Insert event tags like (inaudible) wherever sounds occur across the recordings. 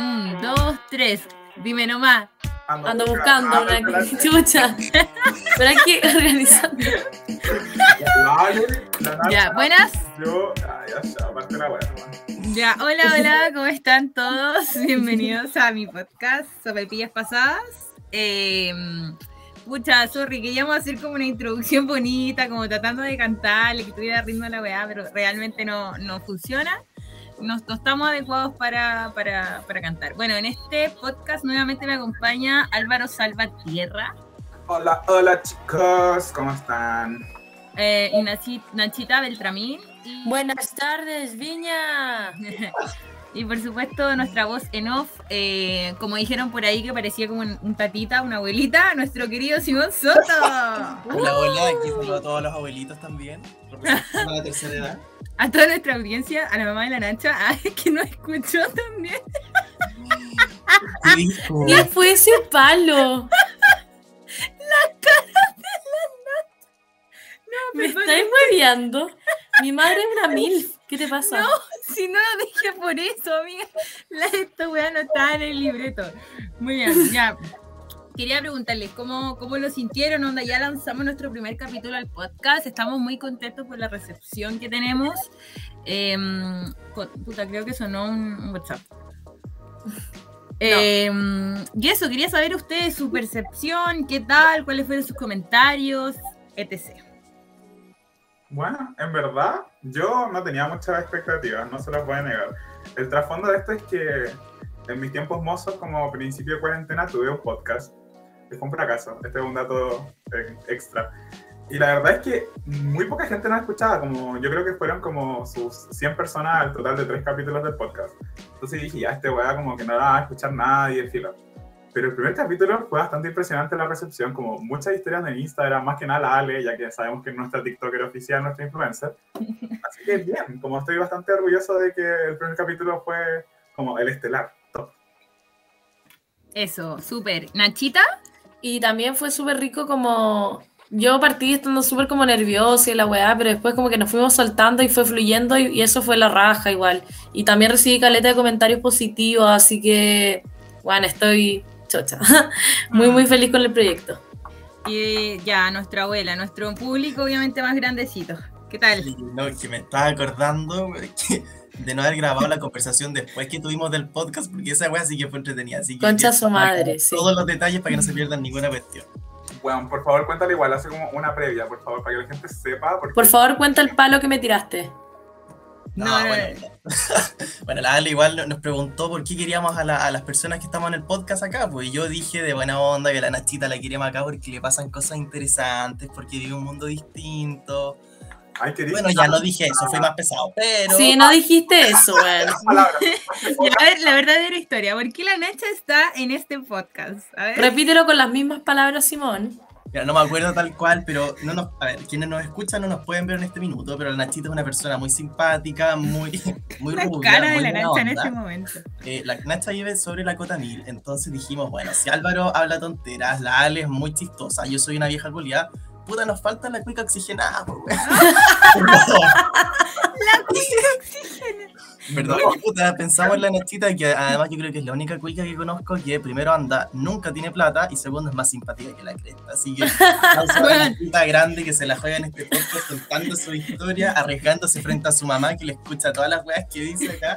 Un, dos, tres. Dime nomás. Ando buscando una (laughs) chucha. (laughs) Pero hay que organizar. Ya, buenas. Yo, ah, ya aparte la buena. Ya, hola, hola, ¿cómo están todos? (laughs) Bienvenidos a mi podcast sobre pillas pasadas. Eh, pucha, sorry, queríamos hacer como una introducción bonita, como tratando de cantarle, que tuviera ritmo a la weá, pero realmente no, no funciona no, estamos adecuados para, para, para, cantar. Bueno, en este podcast nuevamente me acompaña Álvaro Salvatierra. Hola, hola chicos, ¿cómo están? Eh, y Nachita, Beltramín. Buenas tardes, Viña. (laughs) y por supuesto nuestra voz en off, eh, como dijeron por ahí que parecía como un, tatita, una abuelita, nuestro querido Simón Soto. Hola, hola, aquí saludo a todos los abuelitos también, representando la tercera edad a toda nuestra audiencia, a la mamá de la Nacha, que nos escuchó también. ¿Qué fue ese palo? La cara de la Nacha. No, ¿Me estáis hueveando? Mi madre es una mil. ¿Qué te pasa? No, (laughs) si no lo dije por eso, amiga. La, esta weá no está en el libreto. Muy bien, ya quería preguntarles cómo, cómo lo sintieron, onda, ya lanzamos nuestro primer capítulo al podcast, estamos muy contentos por la recepción que tenemos. Em, puta, creo que sonó un, WhatsApp. Em, y eso, quería saber ustedes su percepción, qué tal, cuáles fueron sus comentarios, etc. Bueno, en verdad, yo no tenía muchas expectativas, no se las voy negar. El trasfondo de esto es que en mis tiempos mozos, como principio de cuarentena, tuve un podcast fue un fracaso. Este es un dato eh, extra. Y la verdad es que muy poca gente nos escuchaba, como yo creo que fueron como sus 100 personas al total de tres capítulos del podcast. Entonces dije, ya, este weá como que no la va a escuchar nadie, el filo. Pero el primer capítulo fue bastante impresionante la recepción, como muchas historias de Instagram, más que nada la Ale, ya que sabemos que es nuestra TikToker oficial, nuestra influencer. (laughs) Así que bien, como estoy bastante orgulloso de que el primer capítulo fue como el estelar. Top. Eso, súper. ¿Nachita? Y también fue súper rico como... Yo partí estando súper como nerviosa y la weá, pero después como que nos fuimos soltando y fue fluyendo y, eso fue la raja igual. Y también recibí caleta de comentarios positivos, así que, bueno, estoy chocha. (laughs) muy, muy feliz con el proyecto. Y ya, nuestra abuela, nuestro público obviamente más grandecito. ¿Qué tal? no, que me estaba acordando (laughs) que de no haber grabado la conversación después que tuvimos del podcast, porque esa weá sí que fue entretenida. Así que Concha su madre, sí. Todos los detalles para que no se pierdan (laughs) ninguna cuestión. Bueno, por favor, cuéntale igual, hace como una previa, por favor, para que la gente sepa. Por favor, cuenta el palo que me tiraste. No, bueno, (laughs) bueno, la Ale igual nos preguntó por qué queríamos a, a, las personas que estamos en el podcast acá, pues yo dije de buena onda que la Nachita la queríamos acá porque le pasan cosas interesantes, porque vive un mundo distinto, bueno, ya no dije eso, fui más pesado, pero... Sí, no dijiste eso, (laughs) bueno. (laughs) a ver, la verdadera historia, ¿por qué la Nacha está en este podcast? Repítelo con las mismas palabras, Simón. Mira, no me acuerdo tal cual, pero no nos, a ver, quienes nos escuchan no nos pueden ver en este minuto, pero la Nachita es una persona muy simpática, muy, (laughs) muy La cara de la Nacha en este momento. Eh, la Nacha vive sobre la cota mil, entonces dijimos, bueno, si Álvaro habla tonteras, la Ale es muy chistosa, yo soy una vieja culiada, puta, nos falta la cuica oxigenada, pues, (laughs) La cuica oxigenada. Perdón, puta, pensamos en la Nachita, que además yo creo que es la única cuica que conozco que primero anda, nunca tiene plata y segundo es más simpática que la cresta. Así que una grande que se la juega en este podcast contando su historia, arriesgándose frente a su mamá que le escucha todas las weas que dice acá.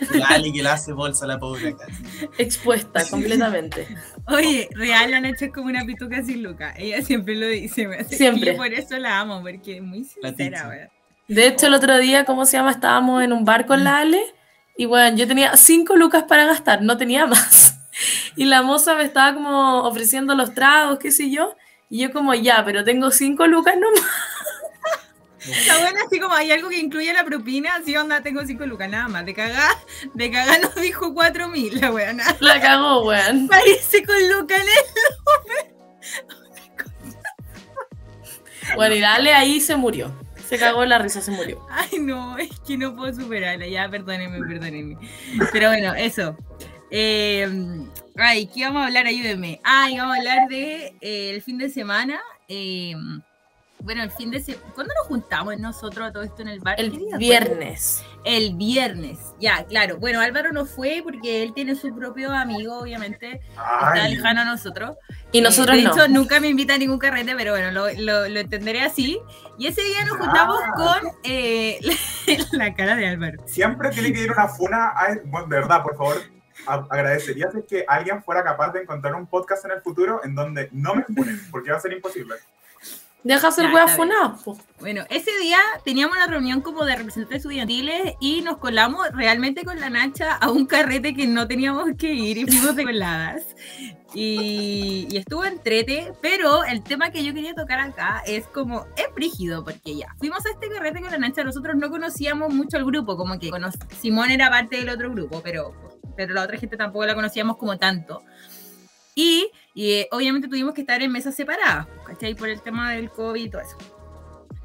(laughs) Y que la hace bolsa a la pobre acá. Expuesta completamente. Oye, real la Nacha es como una pituca sin Luca. Ella siempre lo dice. Siempre. Y por eso la amo, porque es muy sincera, weón. De hecho, el otro día, ¿cómo se llama? Estábamos en un bar con la Ale y bueno, yo tenía cinco lucas para gastar, no tenía más. (laughs) Y la moza me estaba como ofreciendo los tragos, qué sé yo. Y yo como, ya, pero tengo cinco lucas nomás. La buena así como hay algo que incluye la propina, así onda, tengo cinco lucas, nada más. De cagar, de cagar nos dijo cuatro mil, la buena. La cagó, weón. Parece con lucas en el Bueno, y dale ahí se murió. Se cagó la risa, se murió. Ay, no, es que no puedo superarla. Ya, perdónenme, perdónenme. Pero bueno, eso. Eh, ay, ¿qué vamos a hablar? Ayúdenme. Ay, vamos a hablar de eh, el fin de semana. Eh, bueno, el fin de semana. ¿Cuándo nos juntamos nosotros a todo esto en el bar? ¿Qué El viernes. El viernes, ya, claro. Bueno, Álvaro no fue porque él tiene su propio amigo, obviamente. Está Ay, lejano a nosotros. Y nosotros Eh, de no. hecho, nunca me invita a ningún carrete, pero bueno, lo, lo- lo entenderé así. Y ese día nos Ah. juntamos con eh, (laughs) la cara de Álvaro. siempre tiene que ir una funa. A, bueno, de verdad, por favor, a- agradecería si es que alguien fuera capaz de encontrar un podcast en el futuro en donde no me funen, porque va a ser imposible. Deja bien. funadas, po. Bueno, ese día teníamos una reunión como de representantes estudiantiles y nos colamos realmente con la Nacha a un carrete que no teníamos que ir y fuimos de coladas. Y, y estuvo entrete, pero el tema que yo quería tocar acá es como, es brígido, porque ya, fuimos a este carrete con la Nacha, nosotros no conocíamos mucho al grupo, como que Simón era parte del otro grupo, pero, pero la otra gente tampoco la conocíamos como tanto. Y, y, eh, obviamente tuvimos que estar en mesas separadas, ¿cachai? Por el tema del COVID y todo eso.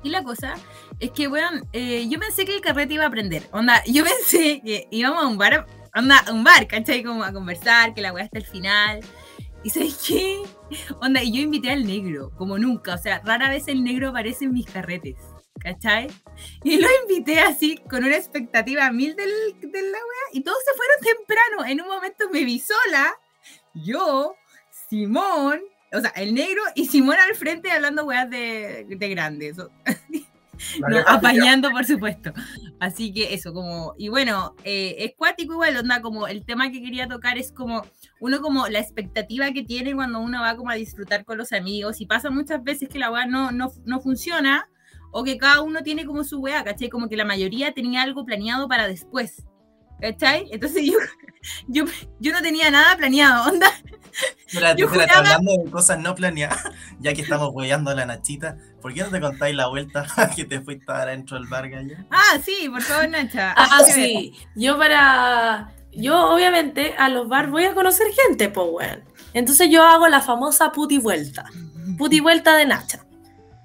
Y la cosa es que, weón, eh, yo pensé que el carrete iba a aprender. Onda, yo (laughs) pensé que íbamos a un bar, onda, a un bar, ¿cachai? Como a conversar, que la weá hasta el final. Y ¿sabes qué? Onda, y yo invité al negro, como nunca. O sea, rara vez el negro aparece en mis carretes, ¿cachai? Y lo invité así, con una expectativa mil del, de la weá. Y todos se fueron temprano. En un momento me vi sola, yo, Simón, o sea, el negro y Simón al frente hablando weas de, de grandes. no, apañando, por supuesto. Así que eso, como, y bueno, eh, es cuático igual, onda, como el tema que quería tocar es como, uno como la expectativa que tiene cuando uno va como a disfrutar con los amigos, y pasa muchas veces que la wea no, no, no funciona, o que cada uno tiene como su wea, ¿cachai? Como que la mayoría tenía algo planeado para después, ¿cachai? Entonces yo, (laughs) yo, yo no tenía nada planeado, (laughs) onda, Espérate, espérate, juraba- hablando de cosas no planeadas, (laughs) ya que estamos hueando a la Nachita, ¿por qué no te contáis la vuelta (laughs) que te fuiste a adentro del bar, Gaya? Ah, sí, por favor, Nacha. Ah, ver. sí. Yo para. Yo, obviamente, a los bar voy a conocer gente, pues, weón. Entonces yo hago la famosa puti vuelta. Puti vuelta de Nacha.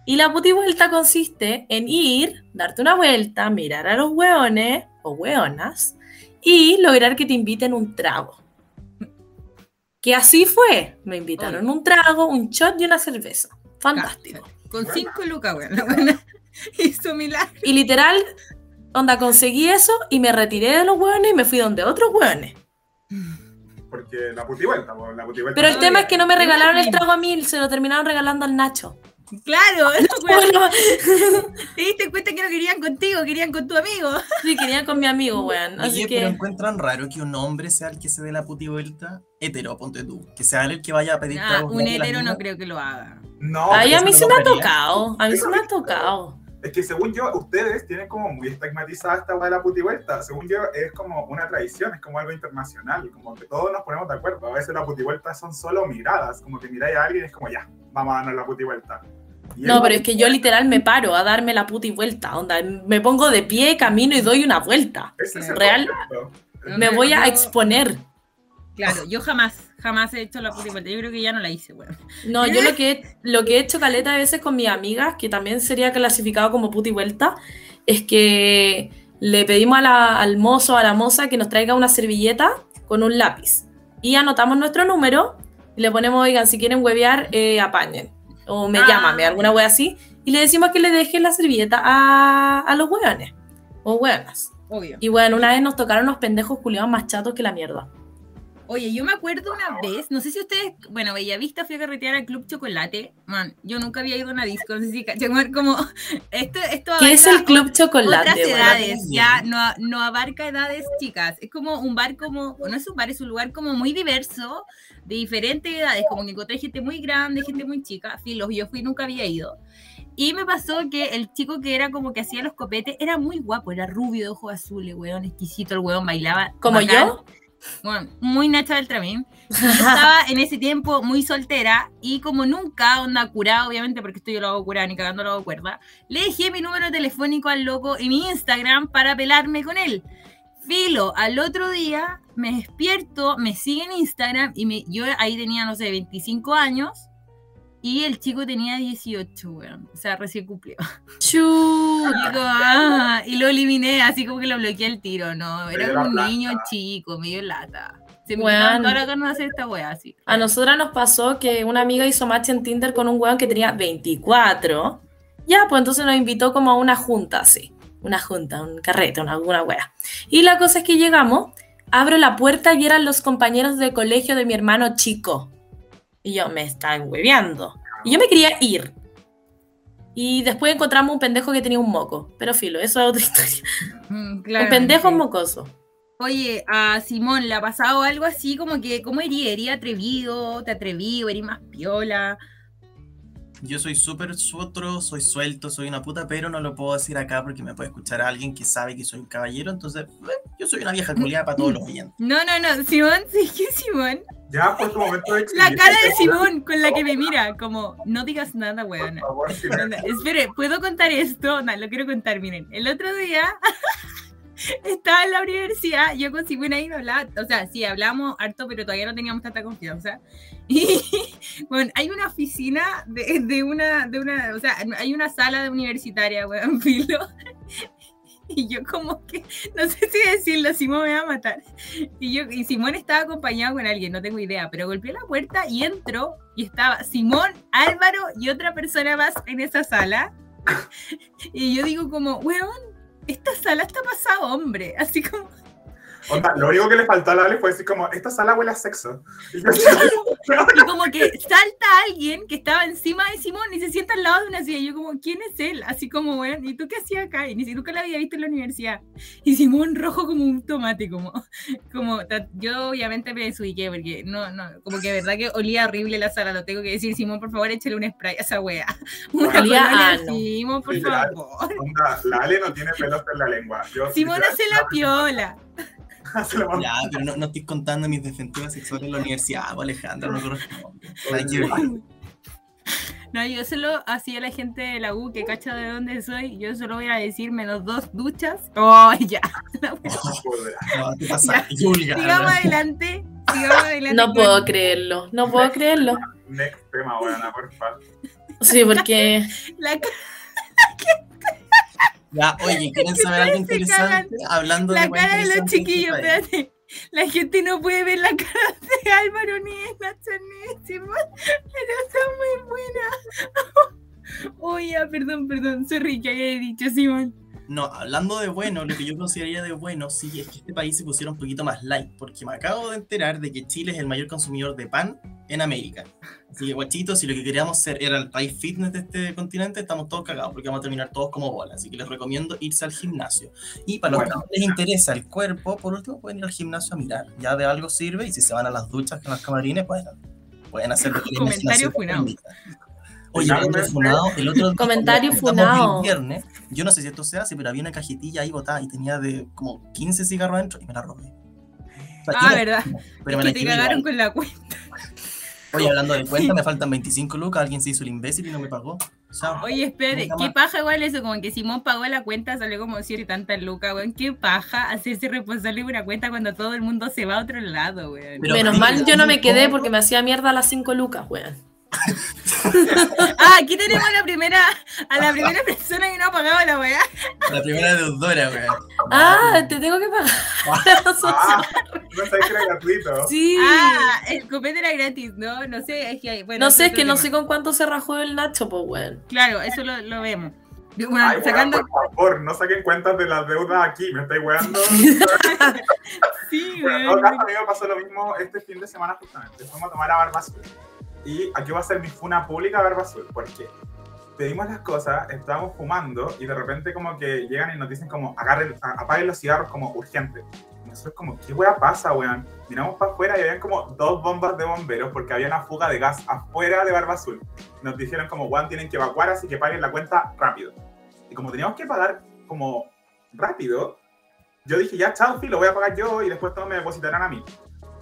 Y la puti vuelta consiste en ir, darte una vuelta, mirar a los weones o weonas y lograr que te inviten un trago. Que así fue. Me invitaron un trago, un shot y una cerveza. Fantástico. Con cinco lucas, weón. La buena (laughs) hizo milagro. Y literal, onda, conseguí eso y me retiré de los hueones y me fui donde otros hueones. Porque la puti vuelta, po, la puti vuelta. Pero el tema es que no me regalaron el bueno. trago a mí, se lo terminaron regalando al Nacho. Claro. (laughs) Bueno, (laughs) te diste cuenta que no querían contigo, querían con tu amigo. (laughs) sí, querían con mi amigo, weón. Así Oye, pero que. encuentran raro que un hombre sea el que se dé la puti vuelta, hetero, ponte tú, que sea el que vaya a pedir Ah, un hetero no creo que lo haga. No, Ay, a pero mí se no me ha tocado. A mí se me ha tocado. Es que según yo, ustedes tienen como muy estigmatizada esta weá de la puti vuelta. Según yo, es como una tradición, es como algo internacional, como que todos nos ponemos de acuerdo. A veces la puti vuelta son solo miradas, como que miráis a alguien y es como ya, vamos a darnos la puti vuelta. Y No, pero es que yo literal me paro a darme la puta y vuelta. Onda, me pongo de pie, camino y doy una vuelta. ese es el real. concepto. Me voy a exponer. Claro, yo jamás, jamás he hecho la puta vuelta. Yo creo que ya no la hice, weón. No, yo lo que, he- lo que he hecho caleta de veces con mis amigas, que también sería clasificado como puta y vuelta, es que le pedimos a la- al mozo, a la moza, que nos traiga una servilleta con un lápiz. Y anotamos nuestro número y le ponemos, oigan, si quieren huevear, eh, apañen. O me Ah. llámame, alguna wea así. Y le decimos que le dejen la servilleta a, a los hueones. O hueonas. Obvio. Y bueno, una vez nos tocaron unos pendejos culiados más chatos que la mierda. Oye, yo me acuerdo una vez, no sé si ustedes, bueno, Bellavista fui a carretear al Club Chocolate. Man, yo nunca había ido a una disco, no sé si como, (laughs) esto, esto ¿Qué es el Club Chocolate? Otras edades, ya no, no abarca edades chicas. Es como un bar como, no es un bar, es un lugar como muy diverso, de diferentes edades, como que encontré gente muy grande, gente muy chica. Filos, yo fui, nunca había ido. Y me pasó que el chico que era como que hacía los copetes era muy guapo, era rubio de ojos azules, weón, exquisito, el weón bailaba. ¿Como yo? Bueno, muy Nacha del Tramín. Yo estaba en ese tiempo muy soltera y como nunca, onda curada, obviamente, porque esto yo lo hago curada, ni cagando lo hago cuerda, le dejé mi número telefónico al loco en mi Instagram para pelarme con él. Filo, al otro día me despierto, me sigue en Instagram y me, yo ahí tenía, no sé, 25 años y el chico tenía 18, weón. O sea, recién cumplió. Chuta. Y, ah, y lo eliminé, así como que lo bloqueé al tiro, ¿no? Era como un niño chico, medio lata. Se me quitaron toda la de hacer esta wea así. A nosotras nos pasó que una amiga hizo match en Tinder con un weón que tenía 24 Ya, pues entonces nos invitó como a una junta, sí. Una junta, un carrete, una, una wea. Y la cosa es que llegamos, abro la puerta y eran los compañeros de colegio de mi hermano chico. Y yo, me están hueveando. Y yo me quería ir. Y después encontramos un pendejo que tenía un moco. Pero filo, eso es otra (laughs) historia. Mm, Un pendejo mocoso. Oye, a Simón le ha pasado algo así como que, ¿cómo erí? ¿Erí atrevido? ¿Te atreví o erí más piola? Yo soy súper suotro, soy suelto, soy una puta, pero no lo puedo decir acá porque me puede escuchar a alguien que sabe que soy un caballero, entonces eh, yo soy una vieja culiada para todos los (laughs) oyentes. No, no, no, Simón, (laughs) sí que Simón. Ya, pues tu momento de La cara de Simón con la que me mira, como, no digas nada, Por. Anda, Espere, ¿puedo contar esto? No, lo quiero contar, miren. El otro día (laughs) estaba en la universidad, yo con Simón ahí me hablaba, o sea, sí, hablamos harto, pero todavía no teníamos tanta confianza. (laughs) Y bueno, hay una oficina de, de una, de una, o sea, hay una sala de universitaria, weón, (laughs) filo. Y yo como que, no sé si decirlo, Simón me va a matar. Y yo, y Simón estaba acompañado con alguien, no tengo idea, pero golpeé la puerta y entro y estaba Simón, Álvaro y otra persona más en esa sala. (laughs) Y yo digo como, weón, esta sala está pasada hombre, así como, Onda, lo único que le faltó a Lali fue decir como, esta sala huele a sexo. Y yo, (laughs) y como que salta alguien que estaba encima de Simón y se sienta al lado de una silla. Y yo como, ¿quién es él? Así como, weón, ¿y tú qué hacías acá? Y ni si nunca la había visto en la universidad. Y Simón rojo como un tomate, como, como, yo obviamente me desubiqué porque no, no, como que de verdad que olía horrible la sala, lo tengo que decir. Simón, por favor, échale un spray a esa wea. (laughs) Una Olía a. Simón, por favor. la Ale no tiene pelos en la lengua. Yo, Simón hace la piola. (laughs) Ya, pero no, no estoy contando mis defensivas sexuales en la universidad, Alejandra, no. (laughs) No, yo solo hacía la gente de la U que cacha de dónde soy. Yo solo voy a decir menos dos duchas. Oh, ya. (laughs) No, te pasa, Julia. Sigamos adelante. Sigamos adelante. No con- puedo creerlo, no puedo creerlo. Next tema, buena, por favor. Sí, porque La, Ya, oye, (laughs) ¿quieren saber algo interesante? Hablando la de cara de los chiquillos, espérate. La gente no puede ver la cara de Álvaro ni de Simón, pero está muy buena. (laughs) Oye, ya, perdón, perdón. Sorry que haya dicho Simón. No, hablando de bueno, lo que yo consideraría de bueno, sí, es que este país se pusiera un poquito más light, porque me acabo de enterar de que Chile es el mayor consumidor de pan en América. Así que, guachitos, si lo que queríamos ser era el país fitness de este continente, estamos todos cagados, porque vamos a terminar todos como bolas. Así que les recomiendo irse al gimnasio. Y para los Bueno. que no les interesa el cuerpo, por último pueden ir al gimnasio a mirar. Ya de algo sirve, y si se van a las duchas con los camarines, pues pueden hacer lo que la Comentario funado. Oye, el otro funado, el otro Comentario funado. el viernes, yo no sé si esto se hace, pero había una cajetilla ahí botada y tenía de como 15 cigarros adentro y me la robé. O sea, Ah, verdad. Pero es me que la te cagaron con la cuenta. Oye, hablando de cuenta, me faltan 25 lucas, alguien se hizo el imbécil y no me pagó. Chao. Oye, espérate, qué paja igual eso, como que Simón pagó la cuenta, salió como y tantas lucas, weón. Qué paja hacerse responsable de una cuenta cuando todo el mundo se va a otro lado, weón. Pero menos mal yo no me quedé porque me hacía mierda a las 5 lucas, weón. (laughs) Ah, aquí tenemos a la primera, a la primera persona que no ha pagado la weá. La primera deudora, weón. Ah, te tengo que pagar. (laughs) (laughs) No sabes que era gratuito. (laughs) Sí. Ah, el copete era gratis, ¿no? No sé, es que, bueno, no sé, es que no tema. sé con cuánto se rajó el Nacho, pues, weón. Claro, eso lo, lo vemos. Bueno, Ay, weón, sacando. por favor, no saquen cuentas de las deudas aquí, me estáis weando. (laughs) Sí, Bueno, todo caso, a mí me pasó lo mismo este fin de semana justamente. Fuimos a tomar a Barba Azul. Y aquí va a ser mi funa pública a Barba Azul. Porque pedimos las cosas, estábamos fumando y de repente como que llegan y nos dicen como agarren, apaguen los cigarros como urgente. Nosotros como, ¿qué wea pasa, weón? Miramos para afuera y habían como dos bombas de bomberos porque había una fuga de gas afuera de Barba Azul. Nos dijeron como, weón, tienen que evacuar, así que paguen la cuenta rápido. Y como teníamos que pagar como rápido, yo dije, ya, chao, lo voy a pagar yo y después todos me depositarán a mí.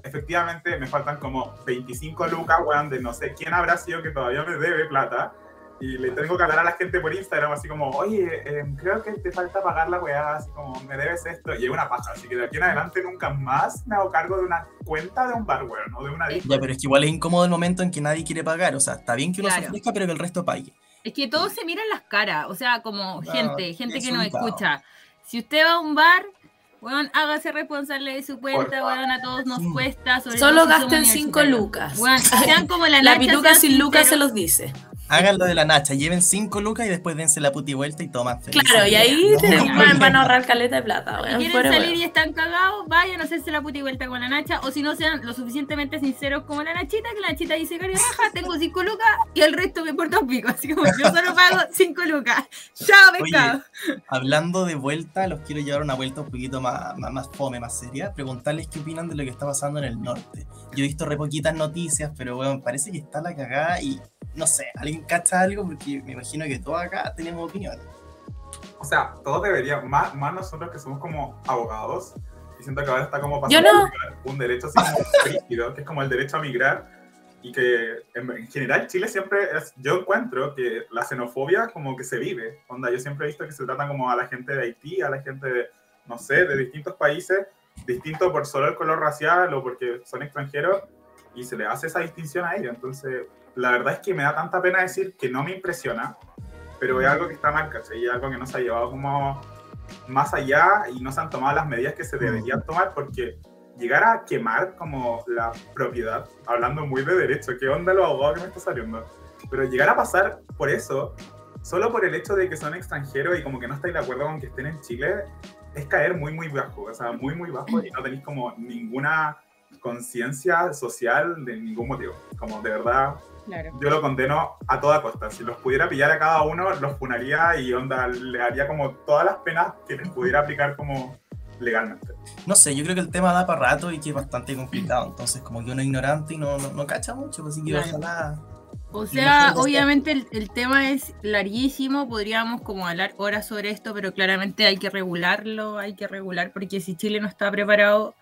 Efectivamente, me faltan como 25 lucas, weón, de no sé quién habrá sido que todavía me debe plata. Y le tengo que hablar a la gente por Instagram, así como, oye, eh, creo que te falta pagar la weá, así como, me debes esto. Y es una paja, así que de aquí en adelante nunca más me hago cargo de una cuenta de un bar, weón, o de una disco. Ya, pero es que igual es incómodo el momento en que nadie quiere pagar. O sea, está bien que uno se Claro. ofrezca, pero que el resto pague. Es que todos se miran las caras, o sea, como gente, gente que nos escucha. Si usted va a un bar, weón, hágase responsable de su cuenta, weón, a todos nos Sí. cuesta. Sobre Solo gasten 5 lucas. Weón, sean como la La Nacha, pituca sin lucas se los dice. Hagan lo de la Nacha, lleven 5 lucas y después dense la puti vuelta y toman feliz. Claro, y ahí se van, van a ahorrar caleta de plata, Si weón. quieren salir weón. y están cagados, vayan a hacerse la puta y vuelta con la Nacha. O si no sean lo suficientemente sinceros como la Nachita, que la Nachita dice, Cari Raja, tengo 5 lucas y el resto me porta un pico. Así como yo solo pago 5 lucas. Chao, pescado. Hablando de vuelta, los quiero llevar una vuelta un poquito más, más, más fome, más seria. Preguntarles qué opinan de lo que está pasando en el norte. Yo he visto re poquitas noticias, pero bueno, parece que está la cagada y no sé, ¿alguien cacha algo? Porque me imagino que todos acá tenemos opinión. O sea, todos deberían, más, más nosotros que somos como abogados, y siento que ahora está como pasando no. un derecho así como (laughs) rígido, que es como el derecho a migrar, y que en, en general Chile siempre es, yo encuentro que la xenofobia como que se vive, onda, yo siempre he visto que se trata como a la gente de Haití, a la gente de, no sé, de distintos países, distinto por solo el color racial o porque son extranjeros, y se le hace esa distinción a ellos, entonces la verdad es que me da tanta pena decir que no me impresiona, pero es algo que está mal, ¿cachai? Es algo que no se ha llevado como más allá y no se han tomado las medidas que se deberían tomar porque llegar a quemar como la propiedad, hablando muy de derecho, ¿qué onda los abogados que me está saliendo? Pero llegar a pasar por eso, solo por el hecho de que son extranjeros y como que no estáis de acuerdo con que estén en Chile, es caer muy, muy bajo, o sea, muy, muy bajo y no tenéis como ninguna conciencia social de ningún motivo. Como de verdad, Claro. yo lo condeno a toda costa. Si los pudiera pillar a cada uno, los funaría y onda, le haría como todas las penas que les pudiera aplicar como legalmente. No sé, yo creo que el tema da para rato y que es bastante complicado. Entonces, como que uno es ignorante y no, no, no cacha mucho, pues, así que Claro. ojalá. O sea, obviamente el, el tema es larguísimo, podríamos como hablar horas sobre esto, pero claramente hay que regularlo, hay que regular, porque si Chile no está preparado,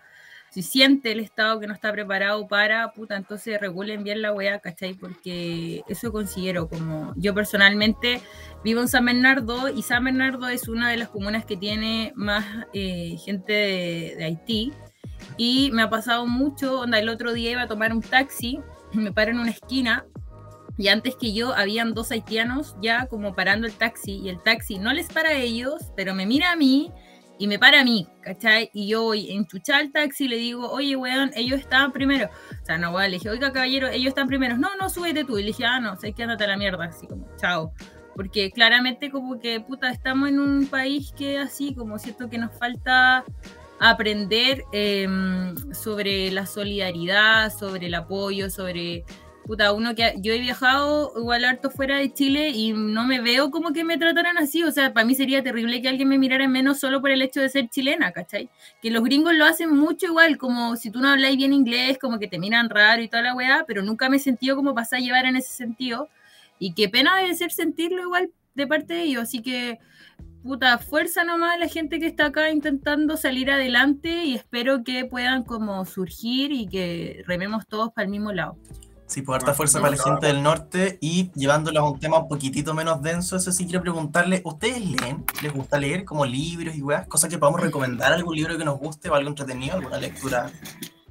si siente el Estado que no está preparado para, puta, entonces regulen bien la weá, ¿cachai? Porque eso considero como, yo personalmente vivo en San Bernardo y San Bernardo es una de las comunas que tiene más eh, gente de, de Haití. Y me ha pasado mucho, onda, el otro día iba a tomar un taxi, me paro en una esquina y antes que yo habían dos haitianos ya como parando el taxi y el taxi no les para a ellos, pero me mira a mí y me para a mí, ¿cachai? Y yo voy enchuchada al taxi y le digo, oye, weón, ellos estaban primero. O sea, no, weón, le dije, oiga, caballero, ellos están primeros. No, no, súbete tú. Y le dije, ah, no, sé que andate a la mierda, así como, chao. Porque claramente como que, puta, estamos en un país que así, como siento que nos falta aprender eh, sobre la solidaridad, sobre el apoyo, sobre puta, uno que yo he viajado igual harto fuera de Chile y no me veo como que me trataran así, o sea, para mí sería terrible que alguien me mirara en menos solo por el hecho de ser chilena, ¿cachai? Que los gringos lo hacen mucho igual, como si tú no habláis bien inglés, como que te miran raro y toda la weá, pero nunca me he sentido como pasar a llevar en ese sentido, y qué pena debe ser sentirlo igual de parte de ellos, así que puta, fuerza nomás a la gente que está acá intentando salir adelante y espero que puedan como surgir y que rememos todos para el mismo lado. Sí, por harta fuerza para la gente del norte y llevándolos a un tema un poquitito menos denso, eso sí quiero preguntarle, ¿ustedes leen? ¿Les gusta leer como libros y weas? Cosas que podamos recomendar, algún libro que nos guste o algo entretenido, alguna lectura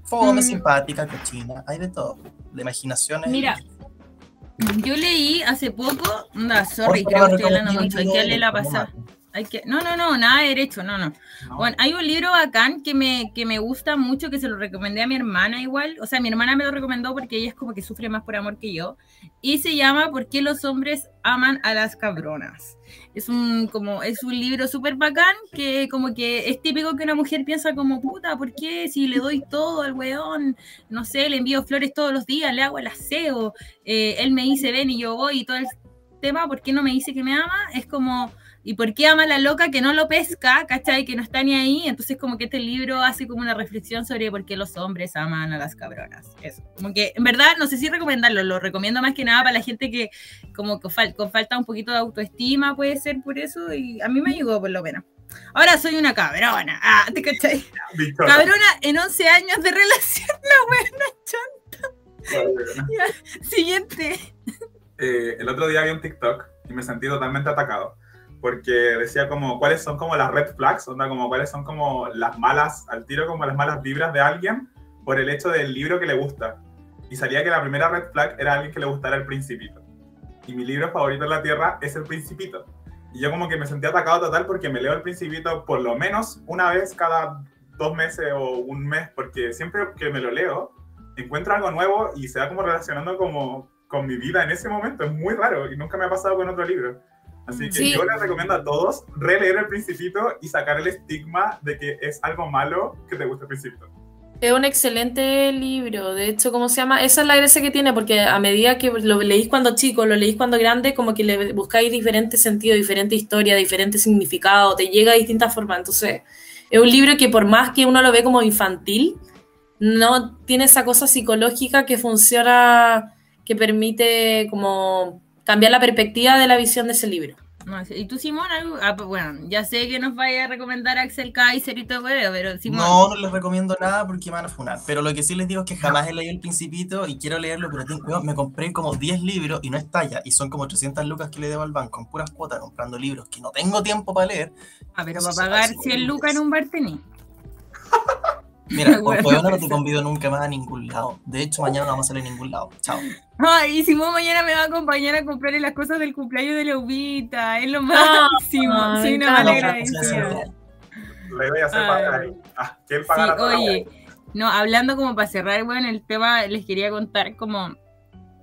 fome, Mm. simpática, cochina, hay de todo, de imaginaciones. Mira, yo leí hace poco, anda, sorry, creo que estoy hablando mucho, hay que darle la pasada. Hay que, no, no, no, nada de derecho, no, no. ¿no? Bueno, hay un libro bacán que me, que me gusta mucho, que se lo recomendé a mi hermana igual. O sea, mi hermana me lo recomendó porque ella es como que sufre más por amor que yo. Y se llama ¿Por qué los hombres aman a las cabronas? Es un, como, es un libro súper bacán que como que es típico que una mujer piensa como, puta, ¿por qué si le doy todo al weón? No sé, le envío flores todos los días, le hago el aseo, eh, él me dice ven y yo voy y todo el tema, ¿por qué no me dice que me ama? Es como ¿Y por qué ama a la loca que no lo pesca, cachai? Que no está ni ahí. Entonces, como que este libro hace como una reflexión sobre por qué los hombres aman a las cabronas. Eso. Como que, en verdad, no sé si recomendarlo. Lo recomiendo más que nada para la gente que, como que fal- con falta un poquito de autoestima, puede ser por eso. Y a mí me ayudó, por lo menos. Ahora soy una cabrona. Ah, ¿te cachai? (laughs) Cabrona en 11 años de relación. (laughs) La buena. Siguiente. eh, el otro día vi un TikTok y me sentí totalmente atacado. Porque decía como, ¿cuáles son como las red flags? Onda, como, ¿cuáles son como las malas, al tiro como las malas vibras de alguien por el hecho del libro que le gusta? Y salía que la primera red flag era alguien que le gustara El Principito. Y mi libro favorito en la Tierra es El Principito. Y yo como que me sentí atacado total porque me leo El Principito por lo menos una vez cada dos meses o un mes, porque siempre que me lo leo, encuentro algo nuevo y se va como relacionando como con mi vida en ese momento. Es muy raro y nunca me ha pasado con otro libro. Así que Sí. yo les recomiendo a todos releer El Principito y sacar el estigma de que es algo malo que te guste El Principito. Es un excelente libro. De hecho, ¿cómo se llama? Esa es la gracia que tiene, porque a medida que lo leís cuando chico, lo leís cuando grande, como que le buscáis diferentes sentidos, diferente historia, diferente significado, te llega de distintas formas. Entonces, es un libro que por más que uno lo ve como infantil, no tiene esa cosa psicológica que funciona, que permite como cambiar la perspectiva de la visión de ese libro. No ¿Y tú, Simón? Algo? Ah, pues, bueno, ya sé que nos vaya a recomendar Axel Kaiser y todo, pero Simón. No, no les recomiendo nada porque me van a funar. Pero lo que sí les digo es que jamás he leído El Principito y quiero leerlo, pero tengo- me compré como 10 libros y no es talla. Y son como 300 lucas que le debo al banco en puras cuotas comprando libros que no tengo tiempo para leer. Ah, pero para pagar hace 100 lucas en un bar tení. (laughs) Mira, (laughs) Bueno, por no te convido nunca más a ningún lado. De hecho, mañana no vamos a salir a ningún lado. Chao. Ay, y Simón mañana me va a acompañar a comprarle las cosas del cumpleaños de la Ubita. Es lo (laughs) máximo. Soy me una mala agradecida. Le voy a hacer Ay. pagar ahí. Ah, ¿quién Sí, pagará la oye, no, hablando como para cerrar, bueno, el tema, les quería contar como,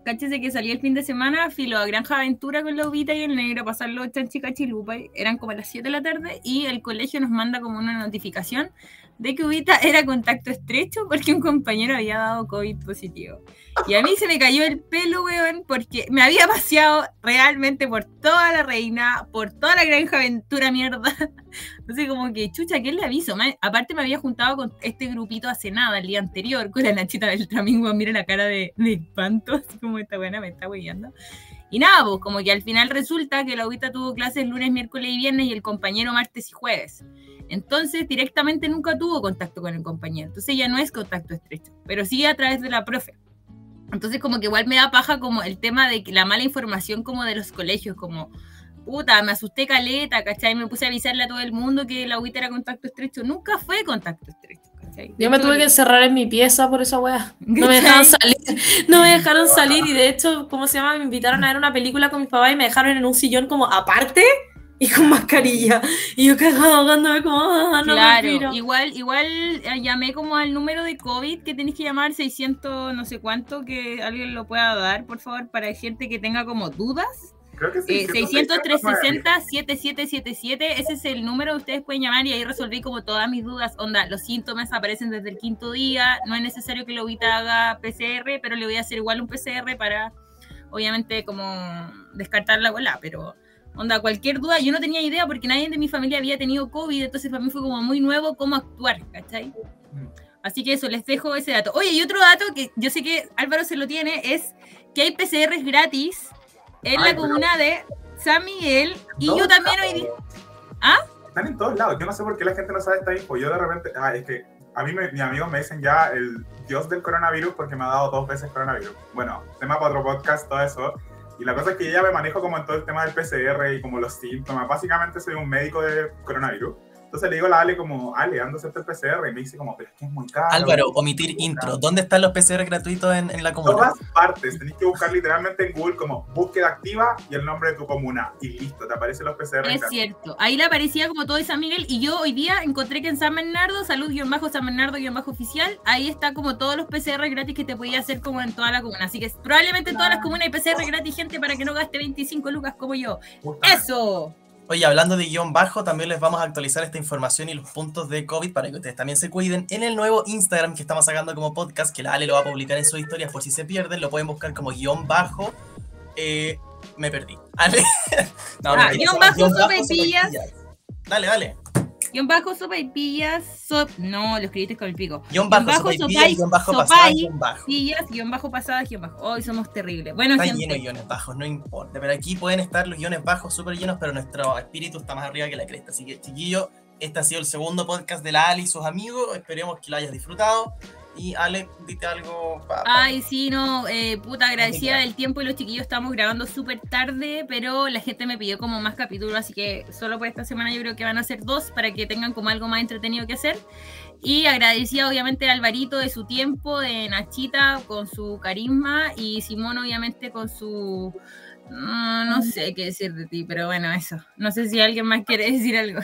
cáchese que salí el fin de semana, filo a Granja Aventura con la Ubita y el negro, a pasar los chanchicachilupa, eran como las 7 de la tarde, y el colegio nos manda como una notificación de que Ubita era contacto estrecho porque un compañero había dado COVID positivo. Y a mí se me cayó el pelo, weón, porque me había paseado realmente por toda la reina, por toda la Granja Aventura, mierda. (laughs) Entonces, como que, chucha, ¿qué le aviso? Aparte, me había juntado con este grupito hace nada, el día anterior, con la Nachita del Tramingo. Mira la cara de, de espanto, así como esta buena me está huellando. Y nada, pues, como que al final resulta que la Ubita tuvo clases lunes, miércoles y viernes y el compañero martes y jueves. Entonces, directamente nunca tuvo contacto con el compañero. Entonces, ya no es contacto estrecho, pero sí a través de la profe. Entonces, como que igual me da paja como el tema de la mala información como de los colegios, como puta, me asusté caleta, ¿cachai? Me puse a avisarle a todo el mundo que la agüita era contacto estrecho. Nunca fue contacto estrecho, ¿cachai? Yo me tuve que encerrar en mi pieza por esa weá. No me (laughs) dejaron salir. No me dejaron salir y de hecho, ¿cómo se llama? Me invitaron a ver una película con mis papás y me dejaron en un sillón como aparte y con mascarilla. Y yo cagado ahogándome como, ah, no claro, respiro. igual, igual eh, llamé como al número de COVID que tenéis que llamar 600 no sé cuánto, que alguien lo pueda dar, por favor, para gente que tenga como dudas. Creo que sí. Eh, 600-360-7777, ese es el número que ustedes pueden llamar y ahí resolví como todas mis dudas. Onda, los síntomas aparecen desde el quinto día, no es necesario que la Ubita haga PCR, pero le voy a hacer igual un PCR para, obviamente, como descartar la bola, pero... Onda, cualquier duda, yo no tenía idea porque nadie de mi familia había tenido COVID, entonces para mí fue como muy nuevo cómo actuar, ¿cachai? Así que eso, les dejo ese dato. Oye, y otro dato que yo sé que Álvaro se lo tiene es que hay PCRs gratis en Ay, la comuna de San Miguel y yo ¿Dónde también hoy día... Están en todos lados. Yo no sé por qué la gente no sabe esta info. Yo de repente, ah, es que a mí me- mis amigos me dicen ya el dios del coronavirus porque me ha dado dos veces coronavirus. Bueno, tema para otro podcast, todo eso. Y la cosa es que yo ya me manejo como en todo el tema del PCR y como los síntomas. Básicamente soy un médico de coronavirus. Entonces le digo a la Ale como, Ale, ando a hacerte el PCR. Y me dice como, pero es que es muy caro. Álvaro, omitir intro. ¿Dónde están los PCR gratuitos en, en la comuna? todas partes. Tenéis que buscar literalmente en Google como búsqueda activa y el nombre de tu comuna. Y listo, te aparecen los PCR. Es gratis. cierto, ahí le aparecía como todo de San Miguel y yo hoy día encontré que en San Bernardo, salud-san Bernardo-oficial, ahí está como todos los PCR gratis que te podía hacer como en toda la comuna. Así que probablemente en todas las comunas hay PCR gratis, gente, para que no gaste 25 lucas como yo. Justamente. ¡Eso! Oye, hablando de guion bajo, también les vamos a actualizar esta información y los puntos de COVID para que ustedes también se cuiden en el nuevo Instagram que estamos sacando como podcast, que la Ale lo va a publicar en sus historias por si se pierden, lo pueden buscar como guion bajo. eh, me perdí. (laughs) Ale. No, Ah, guion bajo, guion sopaipillas. sopaipillas. Dale, dale. Guión bajo sopa y pillas, sop... no, lo escribiste con el pico. Guión bajo, sopaipillas, sopay- guion bajo, sopay, pasada, guion bajo. Pillas, guion bajo pasadas, guion bajo. Hoy somos terribles. Bueno, Está gente, lleno de guiones bajos, no importa. Pero aquí pueden estar los guiones bajos súper llenos, pero nuestro espíritu está más arriba que la cresta. Así que, chiquillo, este ha sido el segundo podcast de la Ali y sus amigos. Esperemos que lo hayas disfrutado. Y Ale, dite algo. pa- pa- Ay, sí, no, eh, puta, agradecida del tiempo y los chiquillos estamos grabando súper tarde, pero la gente me pidió como más capítulos, así que solo por esta semana yo creo que van a ser dos para que tengan como algo más entretenido que hacer. Y agradecida obviamente a Alvarito de su tiempo, de Nachita con su carisma y Simón obviamente con su... No, no sé qué decir de ti, pero bueno, eso. No sé si alguien más quiere decir algo.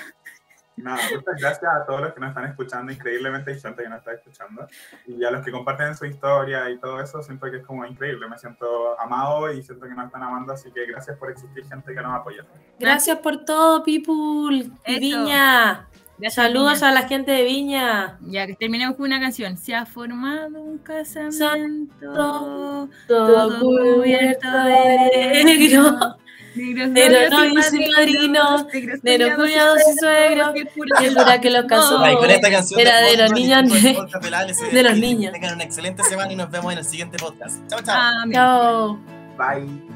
Nada, muchas gracias a todos los que nos están escuchando. Increíblemente hay gente que nos está escuchando. Y a los que comparten su historia y todo eso, siento que es como increíble. Me siento amado y siento que nos están amando. Así que gracias por existir, gente que nos apoya. Gracias por todo, people. Eso. Viña. Gracias, Saludos Viña. a la gente de Viña. Ya que terminemos con una canción. Se ha formado un casamiento. Todo cubierto de negro. Negros novios y padrinos, negros cuñados y suegros, y el cura que los casó. Ay, con esta canción Era de los niños el (laughs) de- los niños. Tengan una excelente semana y nos vemos en el siguiente podcast. Chao, chao. Amén. Chao. Bye.